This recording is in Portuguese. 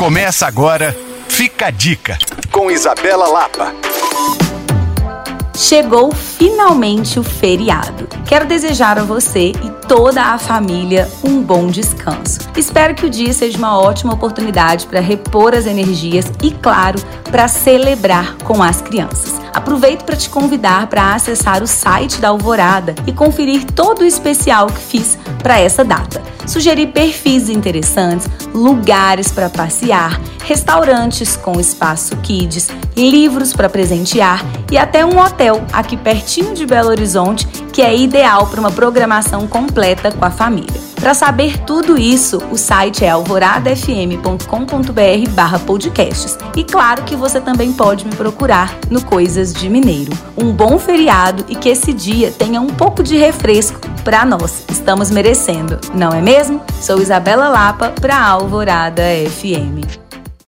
Começa agora, fica a dica, com Isabela Lapa. Chegou finalmente o feriado. Quero desejar a você e toda a família um bom descanso. Espero que o dia seja uma ótima oportunidade para repor as energias e, claro, para celebrar com as crianças. Aproveito para te convidar para acessar o site da Alvorada e conferir todo o especial que fiz para essa data. Sugeri perfis interessantes, lugares para passear, restaurantes com espaço kids, livros para presentear e até um hotel aqui pertinho de Belo Horizonte que é ideal para uma programação completa com a família. Para saber tudo isso, o site é alvoradafm.com.br podcasts. E claro que você também pode me procurar no Coisas de Mineiro. Um bom feriado e que esse dia tenha um pouco de refresco para nós. Estamos merecendo, não é mesmo? Sou Isabela Lapa para Alvorada FM.